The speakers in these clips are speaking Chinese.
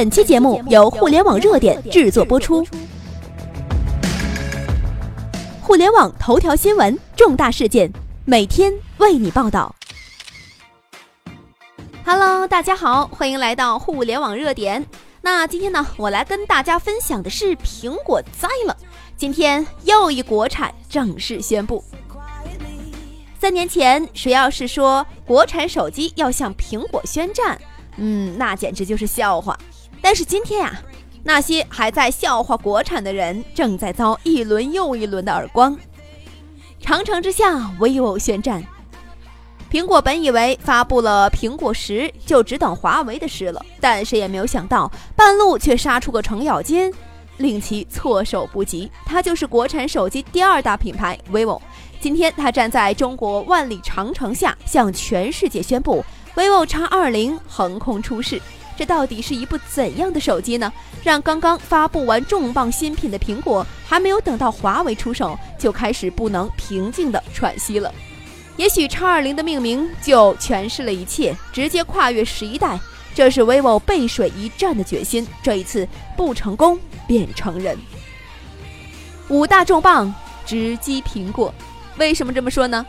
本期节目由互联网热点制作播出。互联网头条新闻，重大事件，每天为你报道。Hello，大家好，欢迎来到互联网热点。那今天呢，我来跟大家分享的是苹果栽了。今天又一国产正式宣布。三年前，谁要是说国产手机要向苹果宣战，嗯，那简直就是笑话。但是今天呀，那些还在笑话国产的人，正在遭一轮又一轮的耳光。长城之下，vivo 宣战。苹果本以为发布了苹果十就只等华为的事了，但谁也没有想到，半路却杀出个程咬金，令其措手不及。它就是国产手机第二大品牌 vivo。今天，它站在中国万里长城下，向全世界宣布 vivo X 二零横空出世。这到底是一部怎样的手机呢？让刚刚发布完重磅新品的苹果，还没有等到华为出手，就开始不能平静的喘息了。也许 X 二零的命名就诠释了一切，直接跨越十一代，这是 vivo 背水一战的决心。这一次不成功便成仁。五大重磅直击苹果，为什么这么说呢？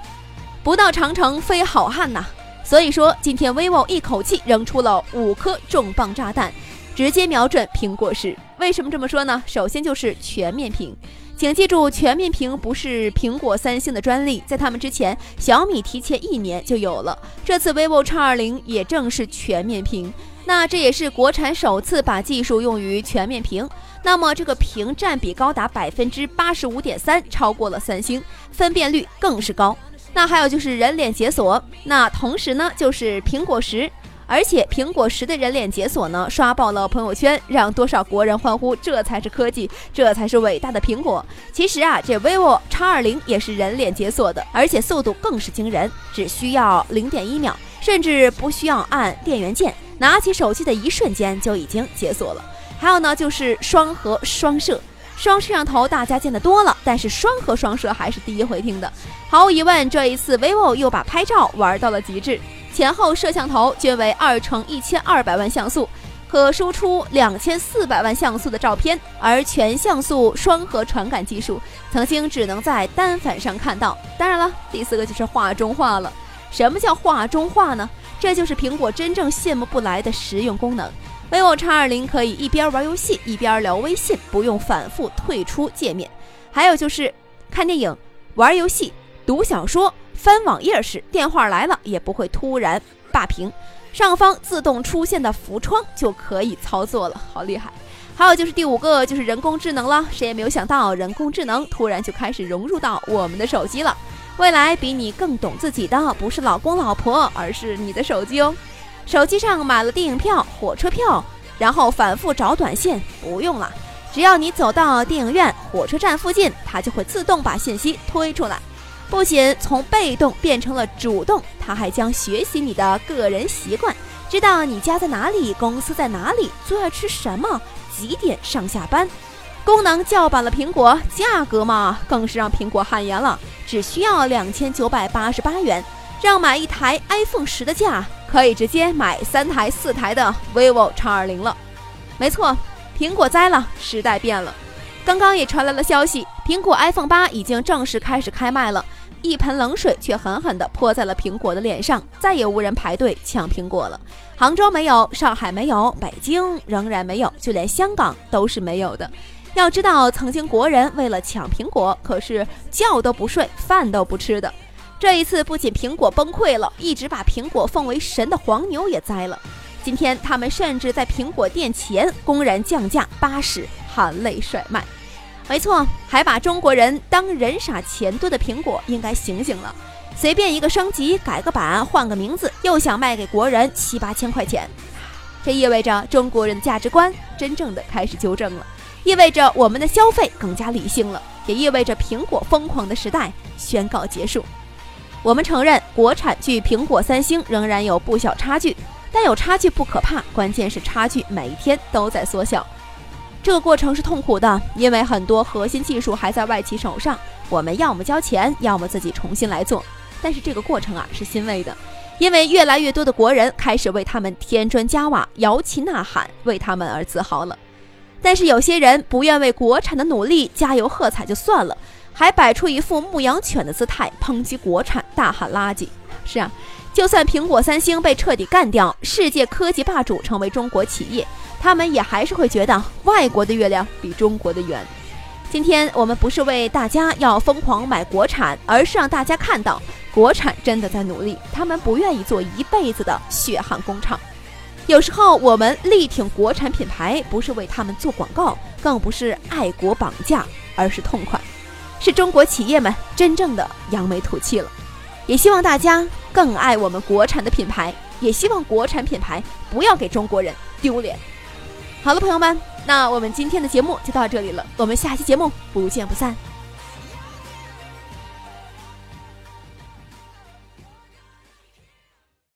不到长城非好汉呐。所以说，今天 vivo 一口气扔出了五颗重磅炸弹，直接瞄准苹果十。为什么这么说呢？首先就是全面屏，请记住，全面屏不是苹果、三星的专利，在他们之前，小米提前一年就有了。这次 vivo X 二零也正是全面屏，那这也是国产首次把技术用于全面屏。那么这个屏占比高达百分之八十五点三，超过了三星，分辨率更是高。那还有就是人脸解锁，那同时呢就是苹果十，而且苹果十的人脸解锁呢刷爆了朋友圈，让多少国人欢呼，这才是科技，这才是伟大的苹果。其实啊，这 vivo X 二零也是人脸解锁的，而且速度更是惊人，只需要零点一秒，甚至不需要按电源键，拿起手机的一瞬间就已经解锁了。还有呢就是双核双摄。双摄像头大家见得多了，但是双核双摄还是第一回听的。毫无疑问，这一次 vivo 又把拍照玩到了极致，前后摄像头均为二乘一千二百万像素，可输出两千四百万像素的照片。而全像素双核传感技术，曾经只能在单反上看到。当然了，第四个就是画中画了。什么叫画中画呢？这就是苹果真正羡慕不来的实用功能。Vivo X 二零可以一边玩游戏一边聊微信，不用反复退出界面。还有就是看电影、玩游戏、读小说、翻网页时，电话来了也不会突然霸屏，上方自动出现的浮窗就可以操作了，好厉害！还有就是第五个就是人工智能了，谁也没有想到人工智能突然就开始融入到我们的手机了。未来比你更懂自己的不是老公老婆，而是你的手机哦。手机上买了电影票、火车票，然后反复找短信，不用了。只要你走到电影院、火车站附近，它就会自动把信息推出来。不仅从被动变成了主动，它还将学习你的个人习惯，知道你家在哪里、公司在哪里、最爱吃什么、几点上下班。功能叫板了苹果，价格嘛，更是让苹果汗颜了，只需要两千九百八十八元。让买一台 iPhone 十的价，可以直接买三台、四台的 vivo X 二零了。没错，苹果栽了，时代变了。刚刚也传来了消息，苹果 iPhone 八已经正式开始开卖了。一盆冷水却狠狠地泼在了苹果的脸上，再也无人排队抢苹果了。杭州没有，上海没有，北京仍然没有，就连香港都是没有的。要知道，曾经国人为了抢苹果，可是觉都不睡，饭都不吃的。这一次不仅苹果崩溃了，一直把苹果奉为神的黄牛也栽了。今天他们甚至在苹果店前公然降价八十，含泪甩卖。没错，还把中国人当人傻钱多的苹果应该醒醒了。随便一个升级、改个版、换个名字，又想卖给国人七八千块钱，这意味着中国人的价值观真正的开始纠正了，意味着我们的消费更加理性了，也意味着苹果疯狂的时代宣告结束。我们承认，国产距苹果、三星仍然有不小差距，但有差距不可怕，关键是差距每一天都在缩小。这个过程是痛苦的，因为很多核心技术还在外企手上，我们要么交钱，要么自己重新来做。但是这个过程啊是欣慰的，因为越来越多的国人开始为他们添砖加瓦、摇旗呐喊，为他们而自豪了。但是有些人不愿为国产的努力加油喝彩就算了，还摆出一副牧羊犬的姿态抨击国产，大喊垃圾。是啊，就算苹果、三星被彻底干掉，世界科技霸主成为中国企业，他们也还是会觉得外国的月亮比中国的圆。今天我们不是为大家要疯狂买国产，而是让大家看到国产真的在努力，他们不愿意做一辈子的血汗工厂。有时候我们力挺国产品牌，不是为他们做广告，更不是爱国绑架，而是痛快，是中国企业们真正的扬眉吐气了。也希望大家更爱我们国产的品牌，也希望国产品牌不要给中国人丢脸。好了，朋友们，那我们今天的节目就到这里了，我们下期节目不见不散。